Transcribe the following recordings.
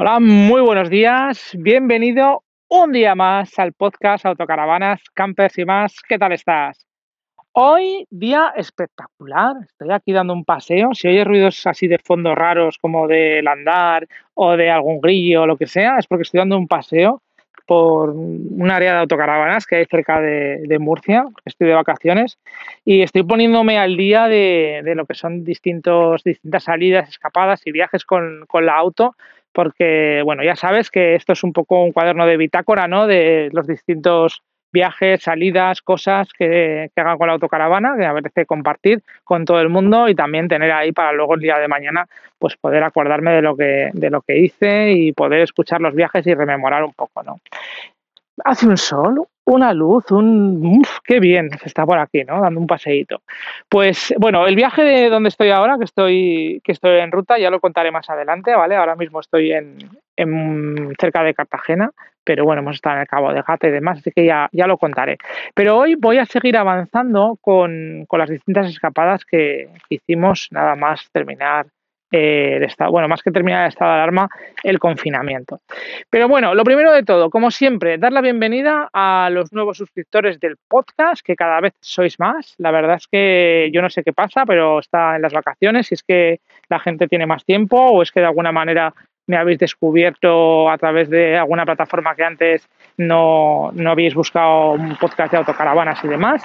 Hola, muy buenos días. Bienvenido un día más al podcast Autocaravanas, Campers y más. ¿Qué tal estás? Hoy día espectacular. Estoy aquí dando un paseo. Si oyes ruidos así de fondo raros como del andar o de algún grillo o lo que sea, es porque estoy dando un paseo por un área de autocaravanas que hay cerca de, Murcia. Estoy de vacaciones y estoy poniéndome al día de, lo que son distintos, distintas salidas, escapadas y viajes con, con la auto porque, bueno, ya sabes que esto es un poco un cuaderno de bitácora, ¿no? De los distintos viajes, salidas, cosas que, que hagan con la autocaravana, que me apetece compartir con todo el mundo y también tener ahí para luego el día de mañana, pues poder acordarme de lo que, de lo que hice y poder escuchar los viajes y rememorar un poco, ¿no? Hace un sol, una luz, un... Uf, ¡Qué bien! Se está por aquí, ¿no? Dando un paseíto. Pues bueno, el viaje de donde estoy ahora, que estoy, que estoy en ruta, ya lo contaré más adelante, ¿vale? Ahora mismo estoy en, cerca de Cartagena, pero bueno, hemos estado en el Cabo de Gata y demás, así que ya, ya lo contaré. Pero hoy voy a seguir avanzando con, con las distintas escapadas que hicimos nada más terminar eh, estado, bueno, más que terminar el estado de alarma, el confinamiento. Pero bueno, lo primero de todo, como siempre, dar la bienvenida a los nuevos suscriptores del podcast, que cada vez sois más. La verdad es que yo no sé qué pasa, pero está en las vacaciones, si es que la gente tiene más tiempo o es que de alguna manera me habéis descubierto a través de alguna plataforma que antes no, no habéis buscado un podcast de autocaravanas y demás,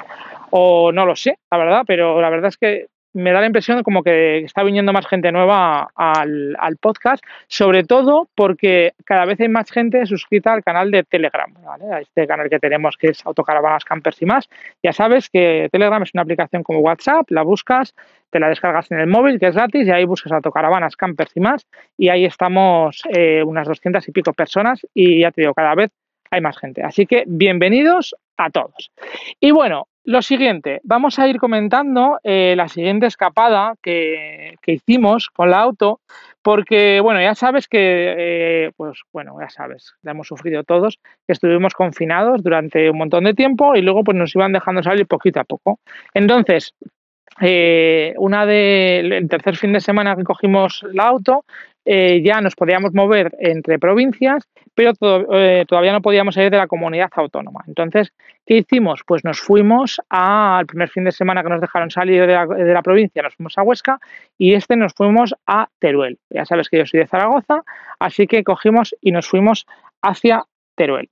o no lo sé, la verdad, pero la verdad es que me da la impresión como que está viniendo más gente nueva al, podcast, sobre todo porque cada vez hay más gente suscrita al canal de Telegram, ¿vale? a este canal que tenemos que es Autocaravanas Campers y más. Ya sabes que Telegram es una aplicación como WhatsApp, la buscas, te la descargas en el móvil, que es gratis, y ahí buscas Autocaravanas Campers y más, y ahí estamos eh, unas 200 y pico personas, y ya te digo, cada vez hay más gente. Así que bienvenidos a todos. Y bueno, lo siguiente, vamos a ir comentando eh, la siguiente escapada que, hicimos con la auto, porque, bueno, ya sabes que, eh, pues bueno, ya sabes, la hemos sufrido todos, que estuvimos confinados durante un montón de tiempo y luego pues nos iban dejando salir poquito a poco. Entonces, eh, una de, el tercer fin de semana que cogimos la auto, eh, ya nos podíamos mover entre provincias, pero eh, todavía no podíamos salir de la comunidad autónoma. Entonces, ¿qué hicimos? Pues nos fuimos al primer fin de semana que nos dejaron salir de la, provincia, nos fuimos a Huesca y este nos fuimos a Teruel. Ya sabes que yo soy de Zaragoza, así que cogimos y nos fuimos hacia Teruel.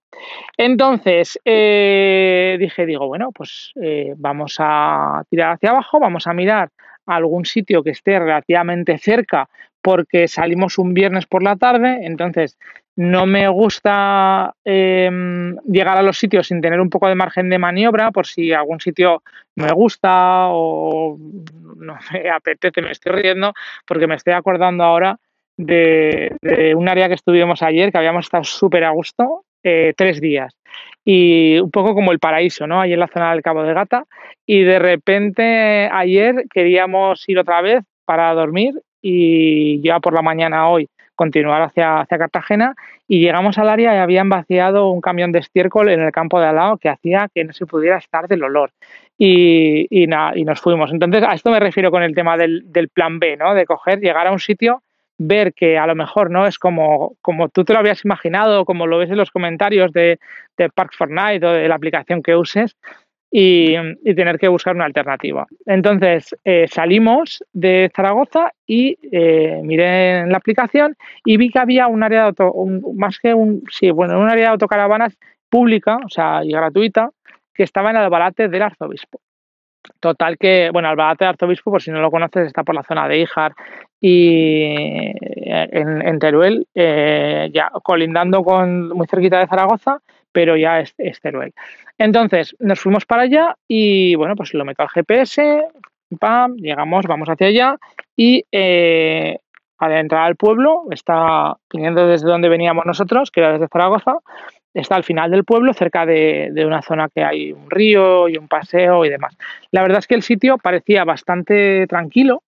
Entonces eh, dije, digo, bueno, pues vamos a tirar hacia abajo, vamos a mirar algún sitio que esté relativamente cerca porque salimos un viernes por la tarde, entonces no me gusta em, llegar a los sitios sin tener un poco de margen de maniobra por si algún sitio me gusta o no me apetece, me estoy riendo porque me estoy acordando ahora de, un área que estuvimos ayer, que habíamos estado súper a gusto eh, tres días. Y un poco como el paraíso, ¿no? Allí en la zona del Cabo de Gata. Y de repente ayer queríamos ir otra vez para dormir y ya por la mañana hoy continuar hacia, hacia Cartagena y llegamos al área y habían vaciado un camión de estiércol en el campo de al lado que hacía que no se pudiera estar del olor. Y, y, y nos fuimos. Entonces, a esto me refiero con el tema del, del plan B, ¿no? De coger, llegar a un sitio ver que a lo mejor no es como, como tú te lo habías imaginado, como lo ves en los comentarios de, de Park Fortnite o de la aplicación que uses, y, tener que buscar una alternativa. Entonces eh, salimos de Zaragoza y eh, miré en la aplicación y vi que había un área de auto, más que un, sí, bueno, un área de autocaravanas pública, o sea, y gratuita, que estaba en el balate del arzobispo. Total que, bueno, Albalate de Arzobispo, por si no lo conoces, está por la zona de Ijar y eh, en, Teruel, eh, ya colindando con muy cerquita de Zaragoza, pero ya es, Teruel. Entonces, nos fuimos para allá y, bueno, pues lo meto al GPS, pam, llegamos, vamos hacia allá y eh, al entrar al pueblo, está viniendo desde donde veníamos nosotros, que era desde Zaragoza, está al final del pueblo, cerca de, una zona que hay un río y un paseo y demás. La verdad es que el sitio parecía bastante tranquilo,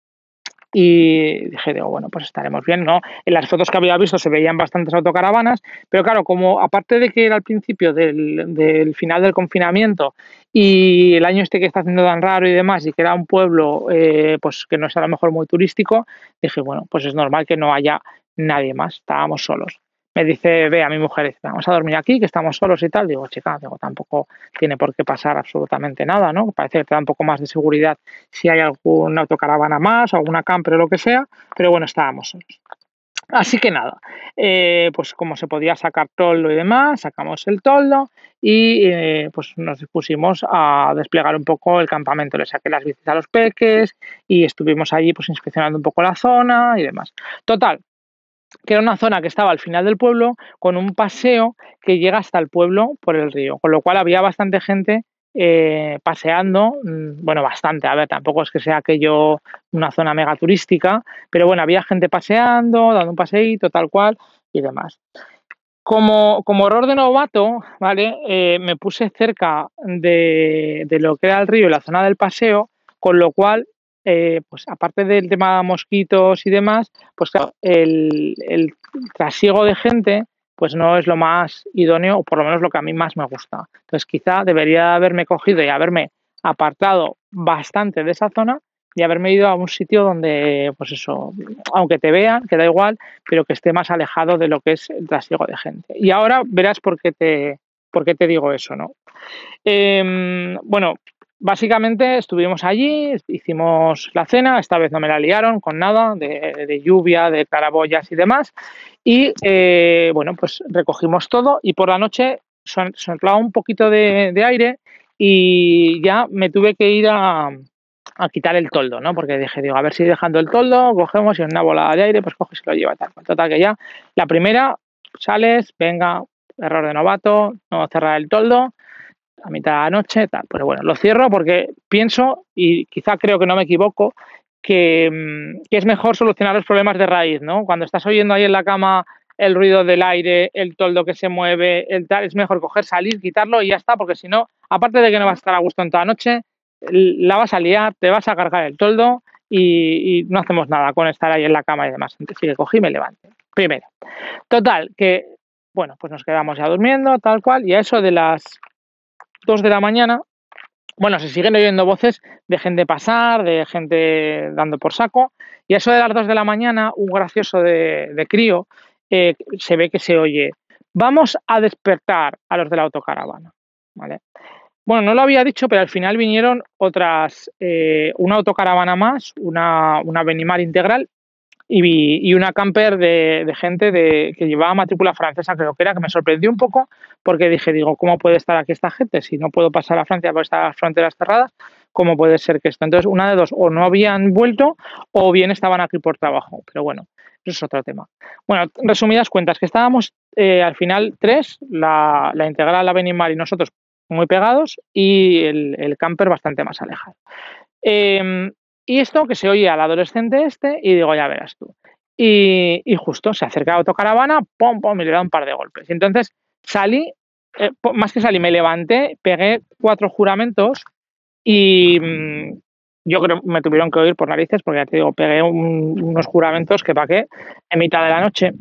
y dije, digo, bueno, pues estaremos bien, ¿no? En las fotos que había visto se veían bastantes autocaravanas, pero claro, como aparte de que era al principio del, del final del confinamiento y el año este que está haciendo tan raro y demás, y que era un pueblo eh, pues que no es a lo mejor muy turístico, dije, bueno, pues es normal que no haya nadie más, estábamos solos. Me dice, ve a mi mujer, vamos a dormir aquí, que estamos solos y tal. Digo, chica, digo, tampoco tiene por qué pasar absolutamente nada, ¿no? Parece que te da un poco más de seguridad si hay alguna autocaravana más, alguna camper o lo que sea, pero bueno, estábamos solos. Así que nada, eh, pues como se podía sacar toldo y demás, sacamos el toldo y eh, pues nos dispusimos a desplegar un poco el campamento. Le saqué las bicis a los peques y estuvimos allí pues inspeccionando un poco la zona y demás. Total, que era una zona que estaba al final del pueblo con un paseo que llega hasta el pueblo por el río, con lo cual había bastante gente eh, paseando, mm, bueno, bastante, a ver, tampoco es que sea aquello una zona mega turística, pero bueno, había gente paseando, dando un paseíto, tal cual y demás. Como, como error de novato, ¿vale? Eh, me puse cerca de, de, lo que era el río y la zona del paseo, con lo cual, eh, pues aparte del tema mosquitos y demás, pues claro, el, el trasiego de gente pues no es lo más idóneo, o por lo menos lo que a mí más me gusta. Entonces quizá debería haberme cogido y haberme apartado bastante de esa zona y haberme ido a un sitio donde, pues eso, aunque te vean, que da igual, pero que esté más alejado de lo que es el trasiego de gente. Y ahora verás por qué te, por qué te digo eso, ¿no? Eh, bueno, básicamente estuvimos allí, hicimos la cena, esta vez no me la liaron con nada de, lluvia, de carabollas y demás. Y eh, bueno, pues recogimos todo y por la noche soplaba un poquito de, aire y ya me tuve que ir a, quitar el toldo, ¿no? Porque dije, digo, a ver si dejando el toldo, cogemos y una bola de aire, pues coges y lo lleva tal. Total que ya, la primera, sales, venga, error de novato, no cerrar el toldo, a mitad de la noche, tal. Pero bueno, lo cierro porque pienso, y quizá creo que no me equivoco, que, mm, que, es mejor solucionar los problemas de raíz, ¿no? Cuando estás oyendo ahí en la cama el ruido del aire, el toldo que se mueve, el tal, es mejor coger, salir, quitarlo y ya está, porque si no, aparte de que no vas a estar a gusto en toda la noche, la vas a liar, te vas a cargar el toldo y, no hacemos nada con estar ahí en la cama y demás. Entonces sí que cogí y me levanté. Primero. Total, que, bueno, pues nos quedamos ya durmiendo, tal cual, y a eso de las 2 de la mañana, bueno, se siguen oyendo voces de gente pasar, de gente dando por saco, y a eso de las 2 de la mañana, un gracioso de, crío eh, se ve que se oye, vamos a despertar a los de la autocaravana, ¿vale? Bueno, no lo había dicho, pero al final vinieron otras, eh, una autocaravana más, una, una Benimar integral y, una camper de, gente de, que llevaba matrícula francesa, creo que era, que me sorprendió un poco porque dije, digo, ¿cómo puede estar aquí esta gente si no puedo pasar a Francia por estas fronteras cerradas? ¿Cómo puede ser que esto? Entonces, una de dos, o no habían vuelto o bien estaban aquí por trabajo, pero bueno, eso es otro tema. Bueno, resumidas cuentas, que estábamos eh, al final tres, la, la integral, la Benimar y nosotros muy pegados y el, camper bastante más alejado. Eh, y esto que se oye al adolescente este y digo, ya verás tú. Y, justo se acerca a autocaravana, pum, pum, y le da un par de golpes. Y entonces salí, eh, más que salí, me levanté, pegué cuatro juramentos y mm, yo creo que me tuvieron que oír por narices porque ya te digo, pegué unos juramentos que para qué en mitad de la noche.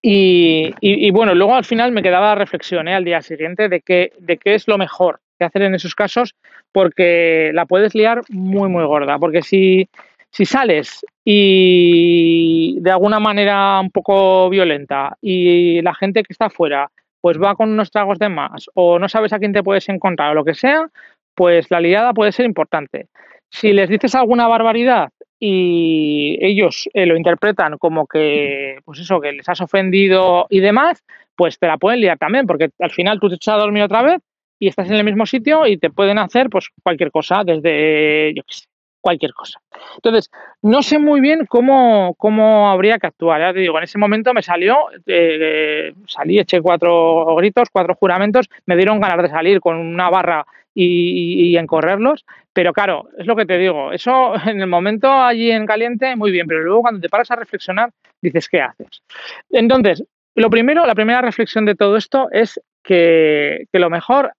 Y, bueno, luego al final me quedaba la reflexión ¿eh? al día siguiente de, que, de qué es lo mejor que hacer en esos casos porque la puedes liar muy, muy gorda. Porque si, si sales y de alguna manera un poco violenta y la gente que está afuera pues va con unos tragos de más o no sabes a quién te puedes encontrar o lo que sea, pues la liada puede ser importante. Si les dices alguna barbaridad y ellos eh, lo interpretan como que, pues eso, que les has ofendido y demás, pues te la pueden liar también, porque al final tú te echas a dormir otra vez y estás en el mismo sitio y te pueden hacer pues cualquier cosa, desde, yo qué sé, cualquier cosa. Entonces, no sé muy bien cómo, cómo habría que actuar. Ya te digo, en ese momento me salió, eh, salí, eché cuatro gritos, cuatro juramentos, me dieron ganas de salir con una barra y, y, encorrerlos, pero claro, es lo que te digo, eso en el momento allí en caliente, muy bien, pero luego cuando te paras a reflexionar, dices, ¿qué haces? Entonces, lo primero, la primera reflexión de todo esto es que lo mejor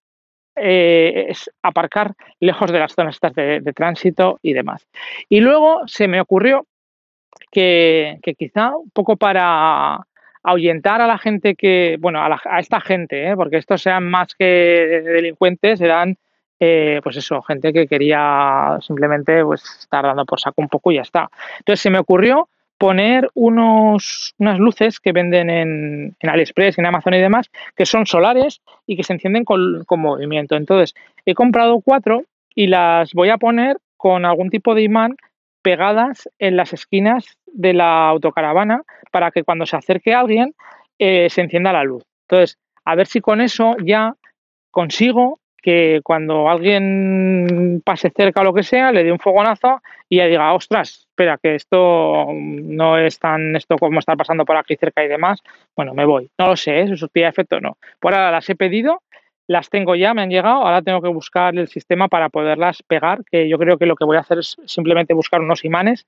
eh, es aparcar lejos de las zonas de, tránsito y demás. Y luego se me ocurrió que, quizá un poco para ahuyentar a la gente que, bueno, a, esta gente, ¿eh? porque estos sean más que delincuentes, eran, eh, pues eso, gente que quería simplemente pues, estar dando por saco un poco y ya está. Entonces se me ocurrió poner unos, unas luces que venden en, en AliExpress, en Amazon y demás, que son solares y que se encienden con, con movimiento. Entonces, he comprado cuatro y las voy a poner con algún tipo de imán pegadas en las esquinas de la autocaravana para que cuando se acerque alguien eh, se encienda la luz. Entonces, a ver si con eso ya consigo que cuando alguien pase cerca o lo que sea, le dé un fogonazo y ya diga, ostras, espera, que esto no es tan esto como estar pasando por aquí cerca y demás. Bueno, me voy. No lo sé, ¿eh? si surtía efecto o no. Por ahora las he pedido las tengo ya, me han llegado, ahora tengo que buscar el sistema para poderlas pegar, que yo creo que lo que voy a hacer es simplemente buscar unos imanes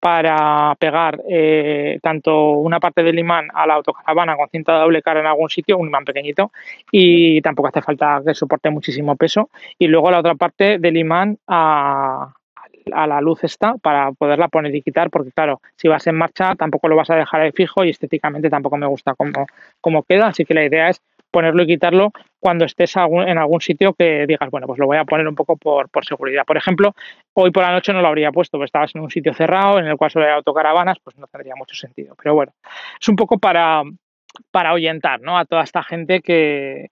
para pegar eh, tanto una parte del imán a la autocaravana con cinta doble cara en algún sitio, un imán pequeñito, y tampoco hace falta que soporte muchísimo peso, y luego la otra parte del imán a, a la luz está para poderla poner y quitar, porque claro, si vas en marcha tampoco lo vas a dejar ahí fijo y estéticamente tampoco me gusta cómo, cómo queda, así que la idea es ponerlo y quitarlo cuando estés en algún sitio que digas, bueno, pues lo voy a poner un poco por, seguridad. Por ejemplo, hoy por la noche no lo habría puesto, porque estabas en un sitio cerrado en el cual solo hay autocaravanas, pues no tendría mucho sentido. Pero bueno, es un poco para, para ahuyentar ¿no? a toda esta gente que,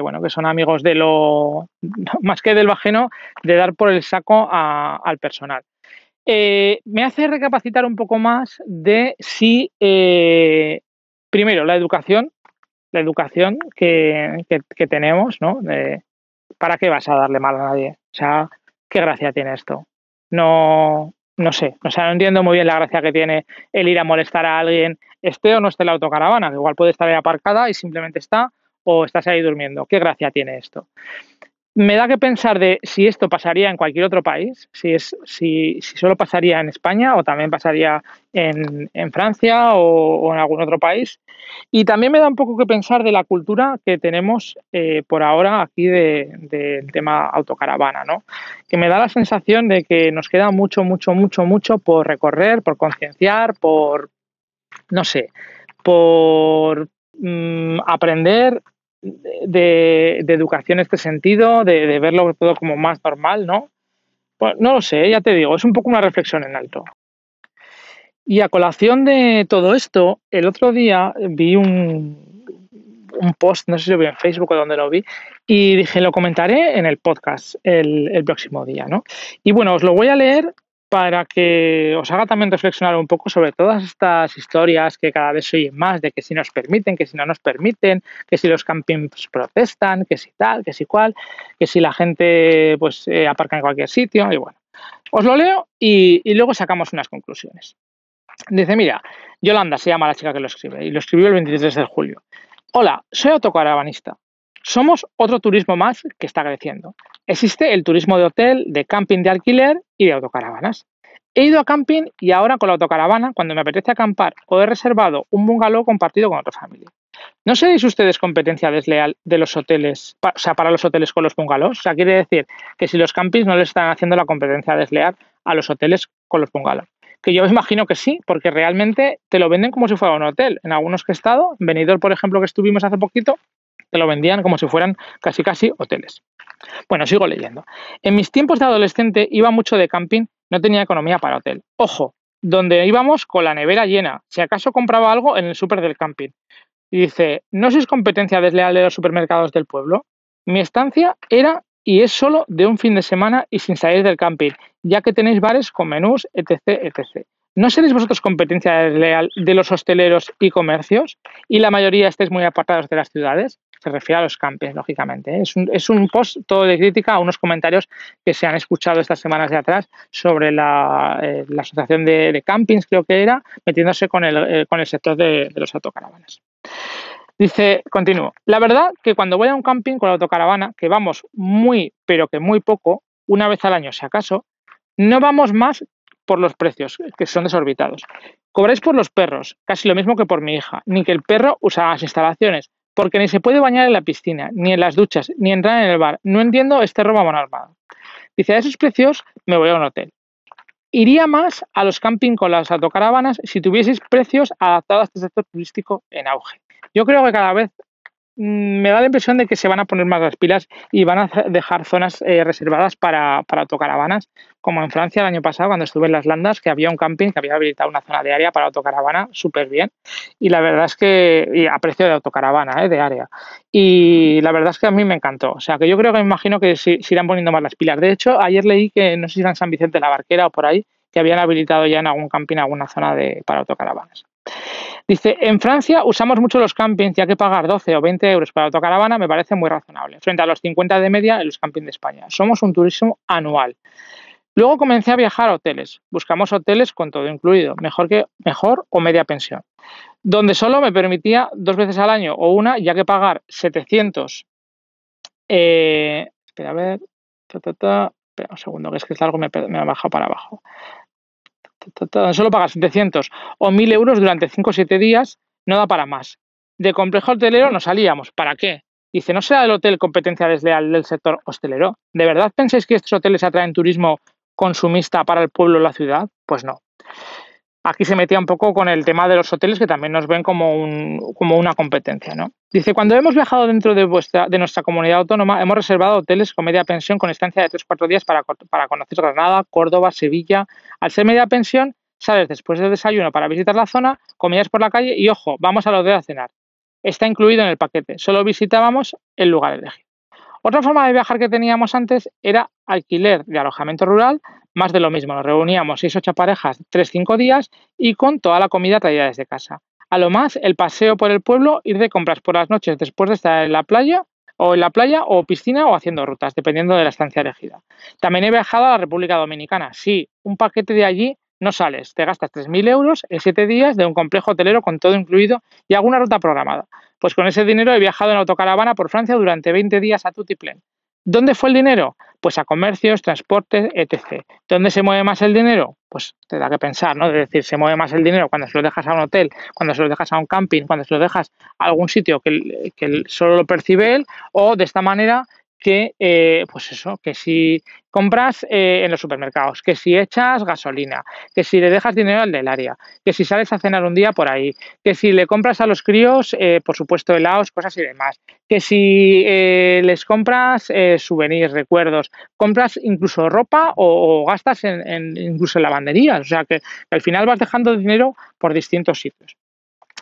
bueno, que son amigos de lo, más que del ajeno, de dar por el saco al personal. Eh, me hace recapacitar un poco más de si, eh, primero, la educación la educación que, que, tenemos, ¿no? ¿Para qué vas a darle mal a nadie? O sea, ¿qué gracia tiene esto? No, no sé, o sea, no entiendo muy bien la gracia que tiene el ir a molestar a alguien, esté o no esté la autocaravana, que igual puede estar ahí aparcada y simplemente está, o estás ahí durmiendo. ¿Qué gracia tiene esto? Me da que pensar de si esto pasaría en cualquier otro país, si, es, si, si solo pasaría en España o también pasaría en, en Francia o, en algún otro país. Y también me da un poco que pensar de la cultura que tenemos eh, por ahora aquí del de, tema autocaravana, ¿no? Que me da la sensación de que nos queda mucho, mucho, mucho, mucho por recorrer, por concienciar, por, no sé, por mm, aprender de, educación en este sentido, de, verlo todo como más normal, ¿no? Pues no lo sé, ya te digo, es un poco una reflexión en alto. Y a colación de todo esto, el otro día vi un, un post, no sé si lo vi en Facebook o donde lo vi, y dije, lo comentaré en el podcast el, el próximo día, ¿no? Y bueno, os lo voy a leer para que os haga también reflexionar un poco sobre todas estas historias que cada vez se oyen más, de que si nos permiten, que si no nos permiten, que si los campings protestan, que si tal, que si cual, que si la gente pues eh, aparca en cualquier sitio, y bueno. Os lo leo y, y luego sacamos unas conclusiones. Dice, mira, Yolanda se llama la chica que lo escribe y lo escribió el 23 de julio. Hola, soy autocaravanista. Somos otro turismo más que está creciendo. Existe el turismo de hotel, de camping de alquiler y de autocaravanas. He ido a camping y ahora con la autocaravana, cuando me apetece acampar, o he reservado un bungalow compartido con otra familia. ¿No seréis ustedes competencia desleal de los hoteles, o sea, para los hoteles con los bungalows? O sea, quiere decir que si los campings no le están haciendo la competencia desleal a los hoteles con los bungalows. Que yo imagino que sí, porque realmente te lo venden como si fuera un hotel. En algunos que he estado, en Benidorm, por ejemplo, que estuvimos hace poquito, te lo vendían como si fueran casi casi hoteles. Bueno, sigo leyendo. En mis tiempos de adolescente iba mucho de camping, no tenía economía para hotel. Ojo, donde íbamos con la nevera llena, si acaso compraba algo en el súper del camping. Dice, ¿no sois competencia desleal de los supermercados del pueblo? Mi estancia era y es solo de un fin de semana y sin salir del camping, ya que tenéis bares con menús, etc., etc. ¿No seréis vosotros competencia desleal de los hosteleros y comercios? ¿Y la mayoría estáis muy apartados de las ciudades? Se refiere a los campings, lógicamente. ¿eh? Es, un, es, un, post todo de crítica a unos comentarios que se han escuchado estas semanas de atrás sobre la, eh, la asociación de, campings, creo que era, metiéndose con el, eh, con el sector de, de los autocaravanas. Dice, continúo, la verdad que cuando voy a un camping con la autocaravana, que vamos muy, pero que muy poco, una vez al año si acaso, no vamos más por los precios, que son desorbitados. Cobráis por los perros, casi lo mismo que por mi hija, ni que el perro usa las instalaciones, porque ni se puede bañar en la piscina, ni en las duchas, ni entrar en el bar. No entiendo este robo mano armada. Dice, a esos precios me voy a un hotel. Iría más a los camping con las autocaravanas si tuvieseis precios adaptados a este sector turístico en auge. Yo creo que cada vez me da la impresión de que se van a poner más las pilas y van a dejar zonas eh, reservadas para, para autocaravanas, como en Francia el año pasado cuando estuve en las Landas, que había un camping que había habilitado una zona de área para autocaravana súper bien. Y la verdad es que, a precio de autocaravana, eh, de área. Y la verdad es que a mí me encantó. O sea, que yo creo que me imagino que se, se irán poniendo más las pilas. De hecho, ayer leí que, no sé si era en San Vicente la Barquera o por ahí, que habían habilitado ya en algún camping alguna zona de, para autocaravanas. Dice, en Francia usamos mucho los campings, ya que pagar 12 o 20 euros para autocaravana me parece muy razonable, frente a los 50 de media en los campings de España. Somos un turismo anual. Luego comencé a viajar a hoteles. Buscamos hoteles con todo incluido, mejor, que, mejor o media pensión, donde solo me permitía dos veces al año o una, ya que pagar 700. Eh, espera, a ver. espera un segundo, que es que es algo me, me ha bajado para abajo solo pagas 700 o 1000 euros durante 5 o 7 días, no da para más. De complejo hotelero no salíamos. ¿Para qué? Dice, ¿no será el hotel competencia desleal del sector hostelero? ¿De verdad pensáis que estos hoteles atraen turismo consumista para el pueblo o la ciudad? Pues no aquí se metía un poco con el tema de los hoteles que también nos ven como, un, como una competencia. ¿no? Dice, cuando hemos viajado dentro de, vuestra, de nuestra comunidad autónoma, hemos reservado hoteles con media pensión con estancia de 3-4 días para, conocer Granada, Córdoba, Sevilla. Al ser media pensión, sales después del desayuno para visitar la zona, comías por la calle y, ojo, vamos a los de a cenar. Está incluido en el paquete, solo visitábamos el lugar elegido. Otra forma de viajar que teníamos antes era alquiler de alojamiento rural, más de lo mismo. Nos reuníamos seis o ocho parejas, tres, cinco días y con toda la comida traída desde casa. A lo más, el paseo por el pueblo, ir de compras por las noches después de estar en la playa o en la playa o piscina o haciendo rutas, dependiendo de la estancia elegida. También he viajado a la República Dominicana. Sí, un paquete de allí no sales, te gastas 3.000 euros en siete días de un complejo hotelero con todo incluido y alguna ruta programada. Pues con ese dinero he viajado en autocaravana por Francia durante 20 días a Tutiplén. ¿Dónde fue el dinero? Pues a comercios, transportes, etc. ¿Dónde se mueve más el dinero? Pues te da que pensar, ¿no? Es decir, se mueve más el dinero cuando se lo dejas a un hotel, cuando se lo dejas a un camping, cuando se lo dejas a algún sitio que, que solo lo percibe él, o de esta manera que, eh, pues eso, que si compras eh, en los supermercados, que si echas gasolina, que si le dejas dinero al del área, que si sales a cenar un día por ahí, que si le compras a los críos, eh, por supuesto, helados, cosas y demás, que si les compras souvenirs, recuerdos, compras incluso ropa o, gastas en, incluso en lavanderías, o sea que al final vas dejando dinero por distintos sitios.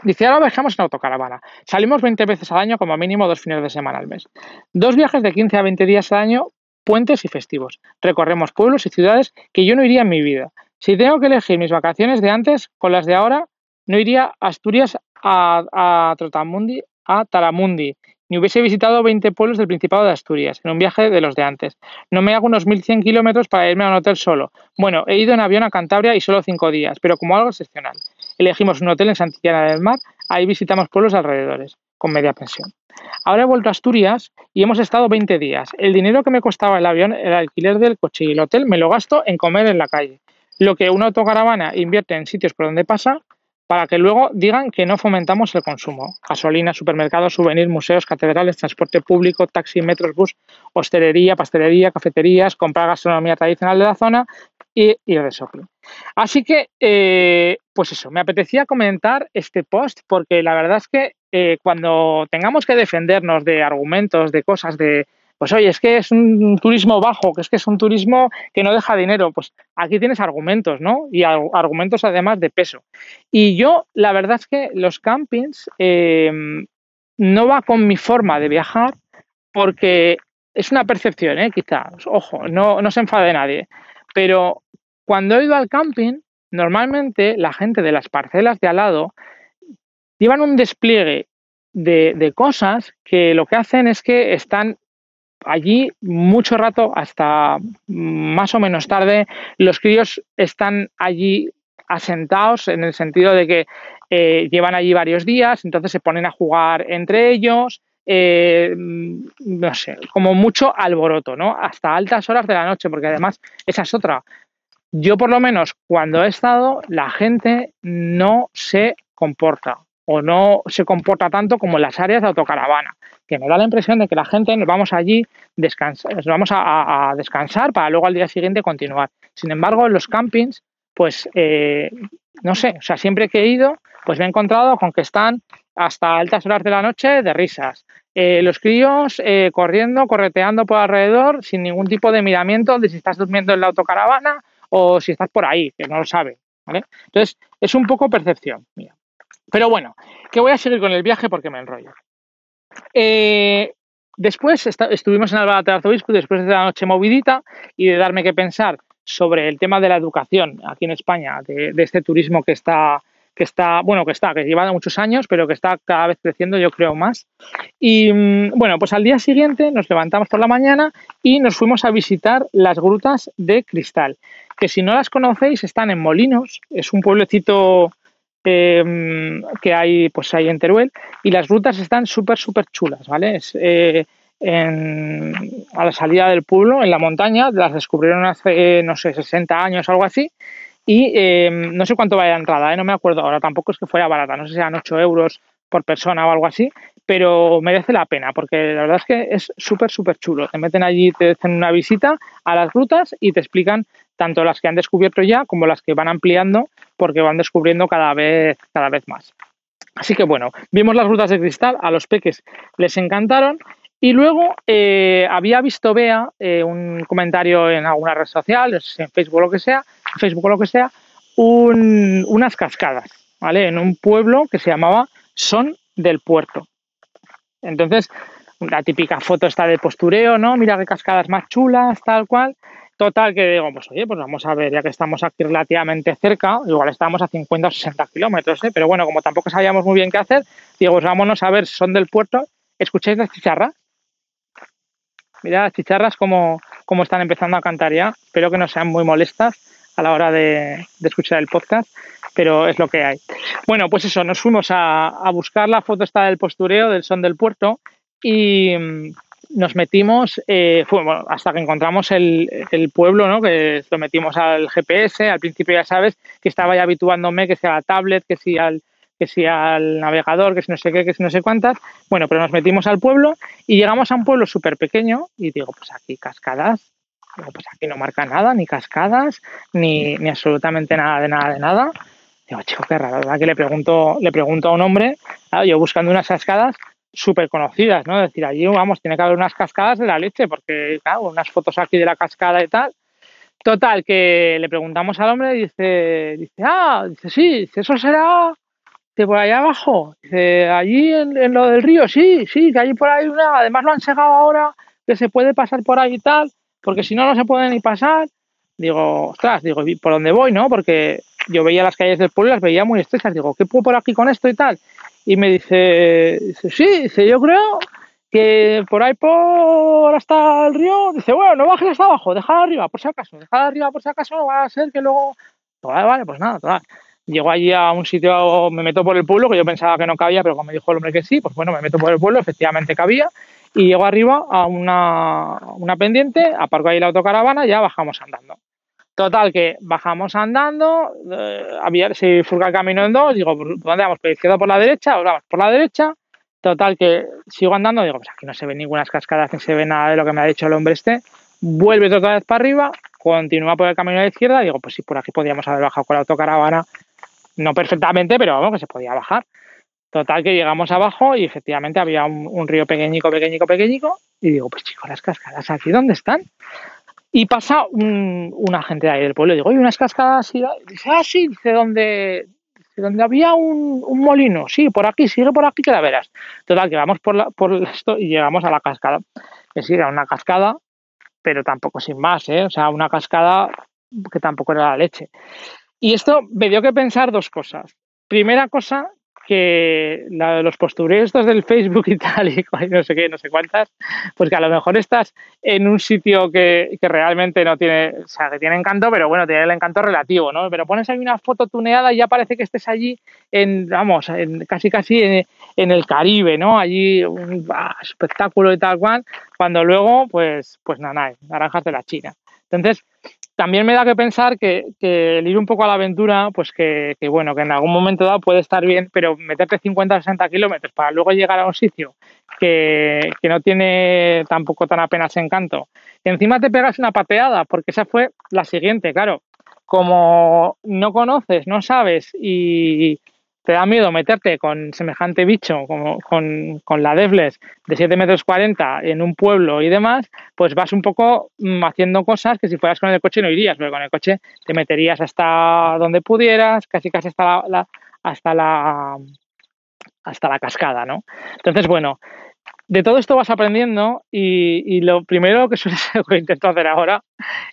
Dice, ahora viajamos en autocaravana. Salimos 20 veces al año, como mínimo dos fines de semana al mes. Dos viajes de 15 a 20 días al año, puentes y festivos. Recorremos pueblos y ciudades que yo no iría en mi vida. Si tengo que elegir mis vacaciones de antes con las de ahora, no iría a Asturias a, Trotamundi, a Taramundi, ni hubiese visitado 20 pueblos del Principado de Asturias en un viaje de los de antes. No me hago unos 1.100 kilómetros para irme a un hotel solo. Bueno, he ido en avión a Cantabria y solo 5 días, pero como algo excepcional. Elegimos un hotel en Santillana del Mar, ahí visitamos pueblos alrededores, con media pensión. Ahora he vuelto a Asturias y hemos estado 20 días. El dinero que me costaba el avión, el alquiler del coche y el hotel, me lo gasto en comer en la calle. Lo que una autocaravana invierte en sitios por donde pasa, para que luego digan que no fomentamos el consumo. Gasolina, supermercados, souvenirs, museos, catedrales, transporte público, taxi, metros, bus, hostelería, pastelería, cafeterías, comprar gastronomía tradicional de la zona y de shopping. Así que, eh, pues eso, me apetecía comentar este post porque la verdad es que eh, cuando tengamos que defendernos de argumentos, de cosas, de, pues oye, es que es un turismo bajo, que es que es un turismo que no deja dinero, pues aquí tienes argumentos, ¿no? Y argumentos además de peso. Y yo, la verdad es que los campings em, no va con mi forma de viajar porque es una percepción, ¿eh? Quizás, ojo, no, no se enfade nadie, pero cuando he ido al camping, normalmente la gente de las parcelas de al lado llevan un despliegue de, de, cosas que lo que hacen es que están allí mucho rato, hasta más o menos tarde, los críos están allí asentados en el sentido de que eh, llevan allí varios días, entonces se ponen a jugar entre ellos, eh, no sé, como mucho alboroto, ¿no? Hasta altas horas de la noche, porque además esa es otra. Yo por lo menos cuando he estado, la gente no se comporta o no se comporta tanto como en las áreas de autocaravana que me da la impresión de que la gente nos vamos allí descansar, nos vamos a, descansar para luego al día siguiente continuar. Sin embargo, en los campings, pues eh, no sé, o sea, siempre que he ido, pues me he encontrado con que están hasta altas horas de la noche de risas, eh, los críos eh, corriendo, correteando por alrededor, sin ningún tipo de miramiento de si estás durmiendo en la autocaravana o si estás por ahí, que no lo sabe. ¿vale? Entonces, es un poco percepción mía. Pero bueno, que voy a seguir con el viaje porque me enrollo. Eh, después estuvimos en Alba de Arzobispo después de la noche movidita y de darme que pensar sobre el tema de la educación aquí en España, de este turismo que está que está, bueno, que está, que lleva muchos años, pero que está cada vez creciendo, yo creo, más. Y mm, bueno, pues al día siguiente nos levantamos por la mañana y nos fuimos a visitar las grutas de cristal, que si no las conocéis están en Molinos, es un pueblecito em, que hay, pues hay en Teruel, y las grutas están súper, súper chulas, ¿vale? Es, eh, a la salida del pueblo, en la montaña, las descubrieron hace, no sé, 60 años algo así, y em, no sé cuánto vaya la entrada, ¿eh? no me acuerdo ahora, tampoco es que fuera barata, no sé si eran 8 euros por persona o algo así, pero merece la pena porque la verdad es que es súper, súper chulo. Te meten allí, te hacen una visita a las rutas y te explican tanto las que han descubierto ya como las que van ampliando porque van descubriendo cada vez, cada vez más. Así que bueno, vimos las rutas de cristal, a los peques les encantaron y luego eh, había visto Bea eh, un comentario en alguna red social, en Facebook o lo que sea, Facebook o lo que sea, unas cascadas, ¿vale? En un pueblo que se llamaba Son del Puerto. Entonces, la típica foto está de postureo, ¿no? Mira qué cascadas más chulas, tal cual. Total, que digo, pues oye, pues vamos a ver, ya que estamos aquí relativamente cerca, igual estamos a 50 o 60 kilómetros, ¿eh? pero bueno, como tampoco sabíamos muy bien qué hacer, digo, pues vámonos a ver, son del puerto, ¿escucháis las chicharras? Mira las chicharras como están empezando a cantar ya. Espero que no sean muy molestas a la hora de, escuchar el podcast, pero es lo que hay. Bueno, pues eso, nos fuimos a, buscar la foto esta del postureo, del son del puerto, y mm, nos metimos, eh, hasta que encontramos el, el, pueblo, ¿no? que lo metimos al GPS, al principio ya sabes que estaba ya habituándome que sea la tablet, que si al que si al navegador, que si no sé qué, que si no sé cuántas. Bueno, pero nos metimos al pueblo y llegamos a un pueblo súper pequeño y digo, pues aquí cascadas, digo, pues aquí no marca nada, ni cascadas, ni, ni absolutamente nada de nada de nada. Digo, chico, qué raro, ¿verdad? Que le pregunto, le pregunto a un hombre, yo buscando unas cascadas súper conocidas, ¿no? Es decir, allí, vamos, tiene que haber unas cascadas de la leche, porque, claro, unas fotos aquí de la cascada y tal. Total, que le preguntamos al hombre y dice, dice, ah, dice, sí, dice, eso será por allá abajo, allí en, lo del río, sí, sí, que allí por ahí una, además lo han segado ahora, que se puede pasar por ahí y tal, porque si no, no se puede ni pasar. Digo, ostras, digo, ¿por dónde voy, no? Porque yo veía las calles del pueblo las veía muy estrechas. Digo, ¿qué puedo por aquí con esto y tal? Y me dice, sí, dice, yo creo que por ahí por hasta el río, dice, bueno, no bajes hasta abajo, déjala arriba por si acaso, déjala arriba por si acaso, va a ser que luego, vale, vale, pues nada, total. Llego allí a un sitio, me meto por el pueblo, que yo pensaba que no cabía, pero como me dijo el hombre que sí, pues bueno, me meto por el pueblo, efectivamente cabía, y llego arriba a una, una pendiente, aparco ahí la autocaravana y ya bajamos andando. Total, que bajamos andando, eh, había, se furga el camino en dos, digo, ¿por dónde vamos? ¿Por izquierda por la derecha? O vamos por la derecha. Total, que sigo andando, digo, pues aquí no se ven ninguna cascadas, ni se ve nada de lo que me ha dicho el hombre este. Vuelve otra vez para arriba, continúa por el camino de la izquierda, digo, pues sí, por aquí podíamos haber bajado con la autocaravana no perfectamente, pero vamos, que se podía bajar. Total que llegamos abajo y efectivamente había un, río pequeñico, pequeñico, pequeñico. Y digo, pues chicos, las cascadas aquí, ¿dónde están? Y pasa un, una gente de ahí del pueblo. Digo, oye, unas cascadas. Y dice, ah, sí, dice, donde, donde había un, molino. Sí, por aquí, sigue por aquí que la verás. Total, que vamos por, la, por esto y llegamos a la cascada. Es decir, era una cascada, pero tampoco sin más, ¿eh? O sea, una cascada que tampoco era la leche. Y esto me dio que pensar dos cosas. Primera cosa, que los postureos del Facebook y tal, y no sé qué, no sé cuántas, pues que a lo mejor estás en un sitio que, realmente no tiene, o sea, que tiene encanto, pero bueno, tiene el encanto relativo, ¿no? Pero pones ahí una foto tuneada y ya parece que estés allí en, vamos, en, casi casi en, el Caribe, ¿no? Allí un espectáculo y tal cual, cuando luego, pues, pues nada, naranjas de la China. Entonces, también me da que pensar que, el ir un poco a la aventura, pues que, bueno, que en algún momento dado puede estar bien, pero meterte 50 o 60 kilómetros para luego llegar a un sitio que, no tiene tampoco tan apenas encanto. Encima te pegas una pateada, porque esa fue la siguiente, claro. Como no conoces, no sabes y te da miedo meterte con semejante bicho como con, la Devles de 7 metros 40 en un pueblo y demás, pues vas un poco mm, haciendo cosas que si fueras con el coche no irías, pero con el coche te meterías hasta donde pudieras, casi casi hasta la, hasta la hasta la cascada, ¿no? Entonces, bueno, de todo esto vas aprendiendo y, lo primero que, suele ser, que intento hacer ahora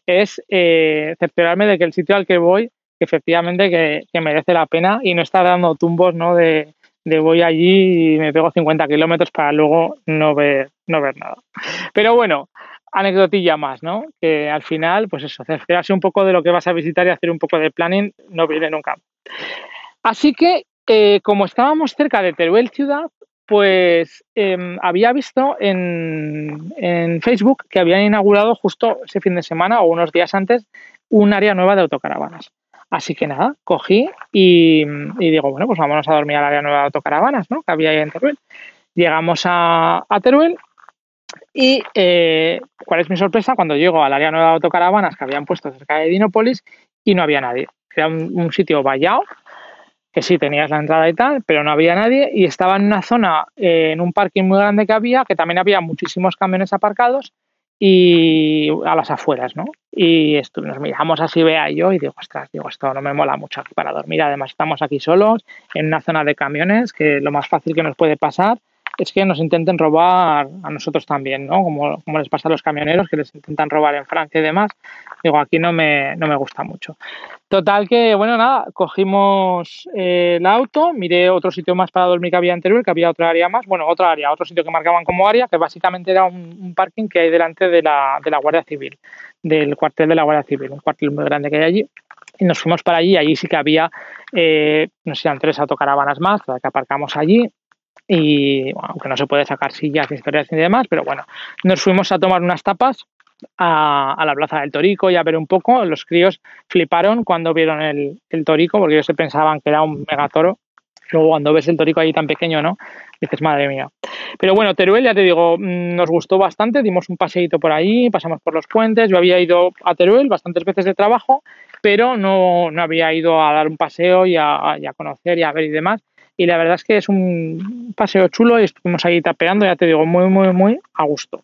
es eh, cerciorarme de que el sitio al que voy que efectivamente que, merece la pena y no estar dando tumbos ¿no? de, voy allí y me pego 50 kilómetros para luego no ver, no ver nada. Pero bueno, anecdotilla más, ¿no? Que al final, pues eso, cerciorarse un poco de lo que vas a visitar y hacer un poco de planning no viene nunca. Así que, eh, como estábamos cerca de Teruel ciudad, pues em, había visto en, en, Facebook que habían inaugurado justo ese fin de semana o unos días antes un área nueva de autocaravanas. Así que nada, cogí y, digo, bueno, pues vámonos a dormir al área nueva de autocaravanas, ¿no? Que había ahí en Teruel. Llegamos a, Teruel y eh, cuál es mi sorpresa cuando llego al área nueva de autocaravanas que habían puesto cerca de Dinópolis y no había nadie. Era un, sitio vallado, que sí tenías la entrada y tal, pero no había nadie y estaba en una zona, eh, en un parking muy grande que había, que también había muchísimos camiones aparcados y a las afueras, ¿no? Y nos miramos así, vea yo, y digo, ostras, digo, esto no me mola mucho aquí para dormir. Además, estamos aquí solos, en una zona de camiones, que lo más fácil que nos puede pasar es que nos intenten robar a nosotros también, ¿no? Como, les pasa a los camioneros, que les intentan robar en Francia y demás. Digo, aquí no me, no me gusta mucho. Total que, bueno, nada, cogimos eh, el auto, miré otro sitio más para dormir que había anterior, que había otra área más, bueno, otra área, otro sitio que marcaban como área, que básicamente era un, parking que hay delante de la, de la Guardia Civil, del cuartel de la Guardia Civil, un cuartel muy grande que hay allí. Y nos fuimos para allí, allí sí que había, eh, no sé, eran tres autocaravanas más, que aparcamos allí, y aunque no se puede sacar sillas, historias y demás, pero bueno, nos fuimos a tomar unas tapas a, la Plaza del Torico y a ver un poco. Los críos fliparon cuando vieron el, Torico porque ellos se pensaban que era un megatoro. Luego cuando ves el Torico ahí tan pequeño, ¿no? Dices, madre mía. Pero bueno, Teruel, ya te digo, mm, nos gustó bastante, dimos un paseíto por ahí, pasamos por los puentes, yo había ido a Teruel bastantes veces de trabajo, pero no, no había ido a dar un paseo y a, y a conocer y a ver y demás y la verdad es que es un paseo chulo y estuvimos ahí tapeando, ya te digo, muy, muy, muy a gusto.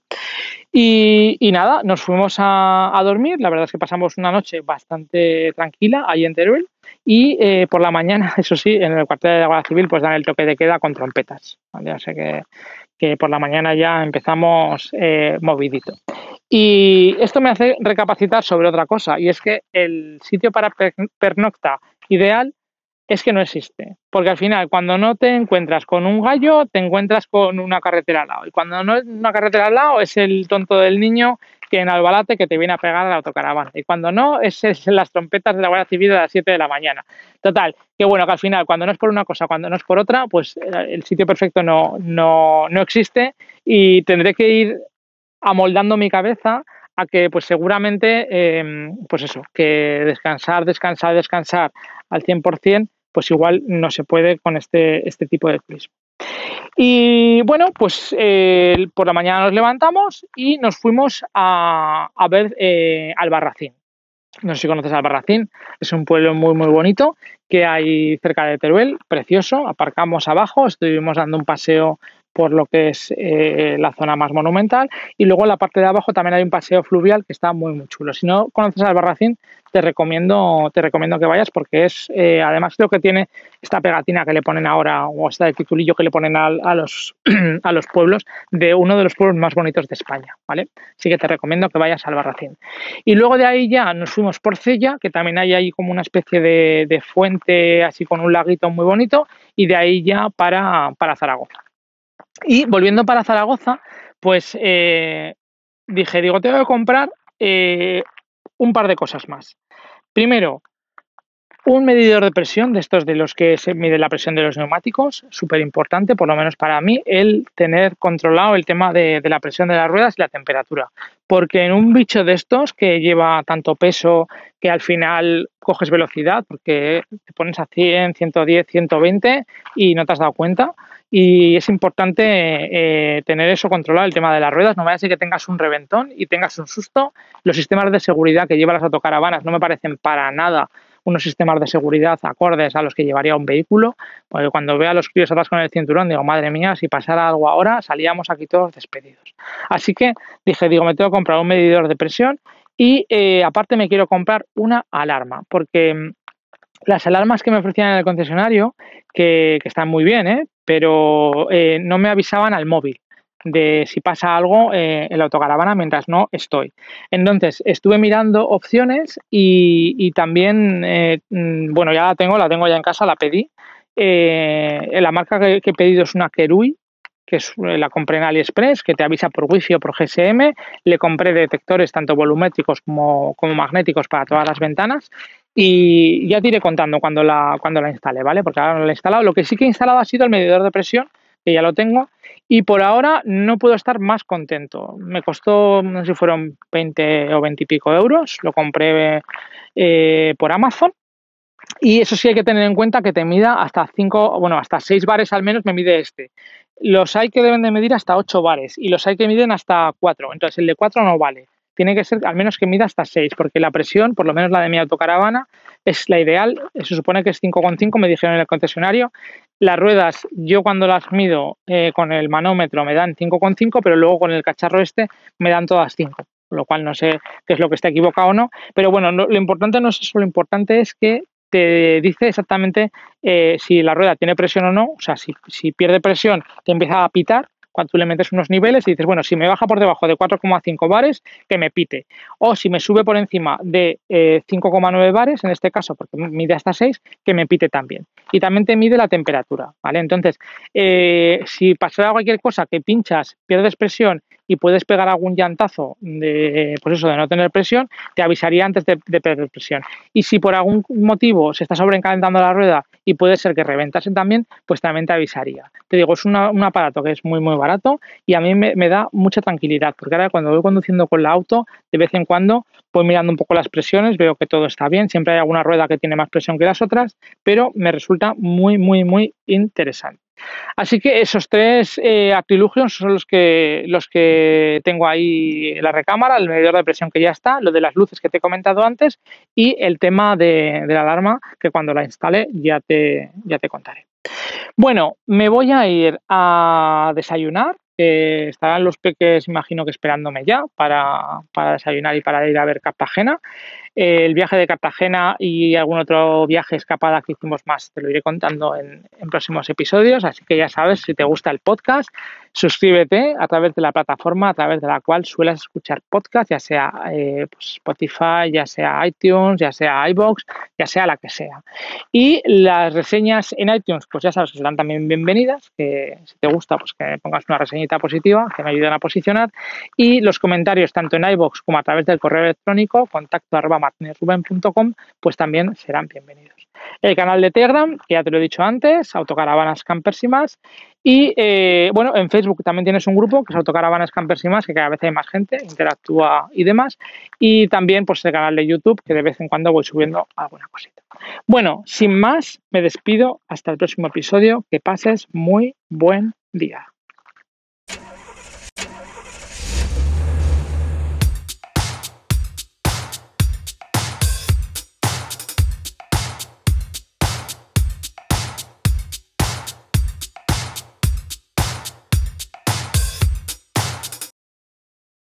Y, nada, nos fuimos a, dormir, la verdad es que pasamos una noche bastante tranquila ahí en Teruel y eh, por la mañana, eso sí, en el cuartel de la Guardia Civil pues dan el toque de queda con trompetas, ¿vale? o que, que por la mañana ya empezamos eh, movidito. Y esto me hace recapacitar sobre otra cosa, y es que el sitio para pernocta ideal es que no existe. Porque al final, cuando no te encuentras con un gallo, te encuentras con una carretera al lado. Y cuando no es una carretera al lado, es el tonto del niño que en Albalate que te viene a pegar a la autocaravana. Y cuando no, es, las trompetas de la Guardia Civil a las 7 de la mañana. Total, que bueno, que al final, cuando no es por una cosa, cuando no es por otra, pues eh, el sitio perfecto no, no, no existe y tendré que ir amoldando mi cabeza a que pues seguramente, em, pues eso, que descansar, descansar, descansar al 100%, pues igual no se puede con este, este tipo de turismo. Y bueno, pues eh, por la mañana nos levantamos y nos fuimos a, a ver eh, Albarracín. No sé si conoces Albarracín, es un pueblo muy muy bonito que hay cerca de Teruel, precioso. Aparcamos abajo, estuvimos dando un paseo por lo que es eh, la zona más monumental. Y luego en la parte de abajo también hay un paseo fluvial que está muy, muy chulo. Si no conoces Albarracín, te recomiendo, te recomiendo que vayas porque es, eh, además creo que tiene esta pegatina que le ponen ahora, o este titulillo que le ponen a, los, a los pueblos, de uno de los pueblos más bonitos de España, ¿vale? Así que te recomiendo que vayas a Albarracín. Y luego de ahí ya nos fuimos por Cella, que también hay ahí como una especie de, de fuente así con un laguito muy bonito, y de ahí ya para, para Zaragoza. Y volviendo para Zaragoza, pues eh, dije, digo, tengo que comprar eh, un par de cosas más. Primero, un medidor de presión, de estos de los que se mide la presión de los neumáticos, súper importante, por lo menos para mí, el tener controlado el tema de, de, la presión de las ruedas y la temperatura. Porque en un bicho de estos que lleva tanto peso que al final coges velocidad, porque te pones a 100, 110, 120 y no te has dado cuenta, y es importante eh, tener eso controlado, el tema de las ruedas. No vaya a ser que tengas un reventón y tengas un susto. Los sistemas de seguridad que llevan las autocaravanas no me parecen para nada unos sistemas de seguridad acordes a los que llevaría un vehículo, porque cuando veo a los críos atrás con el cinturón, digo, madre mía, si pasara algo ahora, salíamos aquí todos despedidos. Así que dije, digo, me tengo que comprar un medidor de presión y eh, aparte me quiero comprar una alarma, porque mm, las alarmas que me ofrecían en el concesionario, que, están muy bien, ¿eh? pero eh, no me avisaban al móvil de si pasa algo en la autocaravana mientras no estoy. Entonces, estuve mirando opciones y, también, mm, bueno, ya la tengo, la tengo ya en casa, la pedí. la marca que, he pedido es una Kerui, que es, eh, la compré en AliExpress, que te avisa por Wi-Fi o por GSM. Le compré detectores tanto volumétricos como, magnéticos para todas las ventanas. Y ya te iré contando cuando la, cuando la instale, ¿vale? Porque ahora no la he instalado. Lo que sí que he instalado ha sido el medidor de presión, que ya lo tengo. Y por ahora no puedo estar más contento. Me costó, no sé si fueron 20 o 20 y pico euros. Lo compré eh, por Amazon. Y eso sí hay que tener en cuenta que te mida hasta 5, bueno, hasta 6 bares al menos me mide este. Los hay que deben de medir hasta 8 bares y los hay que miden hasta 4. Entonces el de 4 no vale. Tiene que ser al menos que mida hasta 6, porque la presión, por lo menos la de mi autocaravana, es la ideal. Se supone que es 5,5, me dijeron en el concesionario. Las ruedas, yo cuando las mido eh, con el manómetro me dan 5,5, pero luego con el cacharro este me dan todas 5 lo cual no sé qué es lo que está equivocado o no, pero bueno, lo importante no es eso, lo importante es que te dice exactamente eh, si la rueda tiene presión o no, o sea, si, si pierde presión te empieza a pitar cuando tú le metes unos niveles y dices, bueno, si me baja por debajo de 4,5 bares, que me pite. O si me sube por encima de 5,9 eh, bares, en este caso, porque mide hasta 6, que me pite también. Y también te mide la temperatura, ¿vale? Entonces, eh, si pasa cualquier cosa que pinchas, pierdes presión y puedes pegar algún llantazo de, pues eso, de no tener presión, te avisaría antes de, perder presión. Y si por algún motivo se está sobrecalentando la rueda y puede ser que reventase también, pues también te avisaría. Te digo, es un aparato que es muy, muy barato y a mí me, da mucha tranquilidad, porque ahora cuando voy conduciendo con el auto, de vez en cuando voy mirando un poco las presiones, veo que todo está bien, siempre hay alguna rueda que tiene más presión que las otras, pero me resulta muy, muy, muy interesante. Así que esos tres eh, son los que, los que tengo ahí en la recámara, el medidor de presión que ya está, lo de las luces que te he comentado antes y el tema de, la alarma que cuando la instale ya te, ya te contaré. Bueno, me voy a ir a desayunar. estarán los peques, imagino que esperándome ya para, para desayunar y para ir a ver Cartagena el viaje de Cartagena y algún otro viaje escapada que hicimos más, te lo iré contando en, próximos episodios. Así que ya sabes, si te gusta el podcast, suscríbete a través de la plataforma a través de la cual sueles escuchar podcast, ya sea eh, pues, Spotify, ya sea iTunes, ya sea iBox, ya sea la que sea. Y las reseñas en iTunes, pues ya sabes que serán también bienvenidas, que si te gusta, pues que pongas una reseñita positiva, que me ayuden a posicionar. Y los comentarios, tanto en iBox como a través del correo electrónico, contacto martinezruben.com, pues también serán bienvenidos. El canal de Telegram, que ya te lo he dicho antes, Autocaravanas Campers y más. Y eh, bueno, en Facebook también tienes un grupo que es Autocaravanas Campers y más, que cada vez hay más gente, interactúa y demás. Y también pues el canal de YouTube, que de vez en cuando voy subiendo alguna cosita. Bueno, sin más, me despido hasta el próximo episodio. Que pases muy buen día.